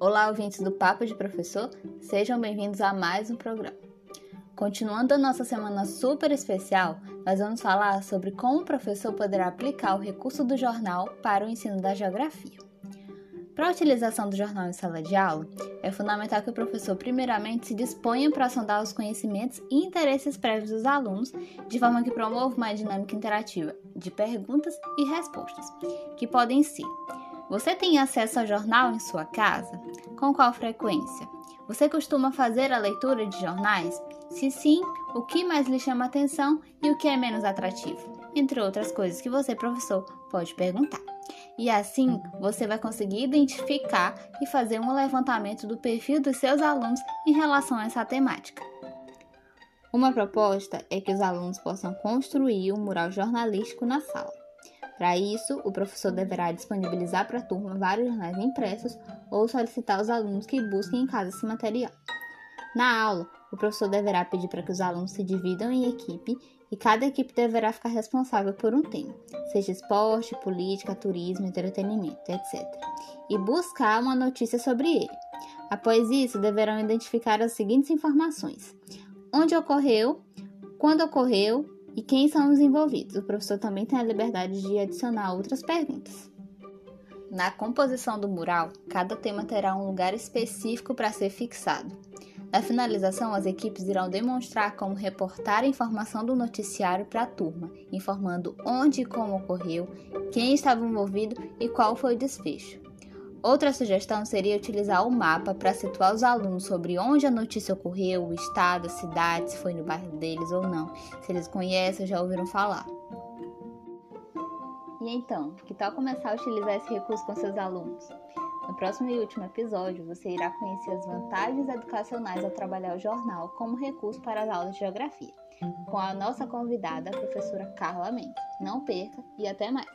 Olá, ouvintes do Papo de Professor, sejam bem-vindos a mais um programa. Continuando a nossa semana super especial, nós vamos falar sobre como o professor poderá aplicar o recurso do jornal para o ensino da geografia. Para a utilização do jornal em sala de aula, é fundamental que o professor, primeiramente, se disponha para sondar os conhecimentos e interesses prévios dos alunos, de forma que promova uma dinâmica interativa de perguntas e respostas, que podem ser você tem acesso ao jornal em sua casa? Com qual frequência? Você costuma fazer a leitura de jornais? Se sim, o que mais lhe chama atenção e o que é menos atrativo? Entre outras coisas que você, professor, pode perguntar. E assim você vai conseguir identificar e fazer um levantamento do perfil dos seus alunos em relação a essa temática. Uma proposta é que os alunos possam construir um mural jornalístico na sala. Para isso, o professor deverá disponibilizar para a turma vários jornais impressos ou solicitar aos alunos que busquem em casa esse material. Na aula, o professor deverá pedir para que os alunos se dividam em equipe e cada equipe deverá ficar responsável por um tema, seja esporte, política, turismo, entretenimento, etc. E buscar uma notícia sobre ele. Após isso, deverão identificar as seguintes informações: onde ocorreu, quando ocorreu e quem são os envolvidos. O professor também tem a liberdade de adicionar outras perguntas. Na composição do mural, cada tema terá um lugar específico para ser fixado. Na finalização, as equipes irão demonstrar como reportar a informação do noticiário para a turma, informando onde e como ocorreu, quem estava envolvido e qual foi o desfecho. Outra sugestão seria utilizar o mapa para situar os alunos sobre onde a notícia ocorreu, o estado, a cidade, se foi no bairro deles ou não, se eles conhecem ou já ouviram falar. E então, que tal começar a utilizar esse recurso com seus alunos? No próximo e último episódio, você irá conhecer as vantagens educacionais ao trabalhar o jornal como recurso para as aulas de geografia, com a nossa convidada, a professora Carla Mendes. Não perca e até mais!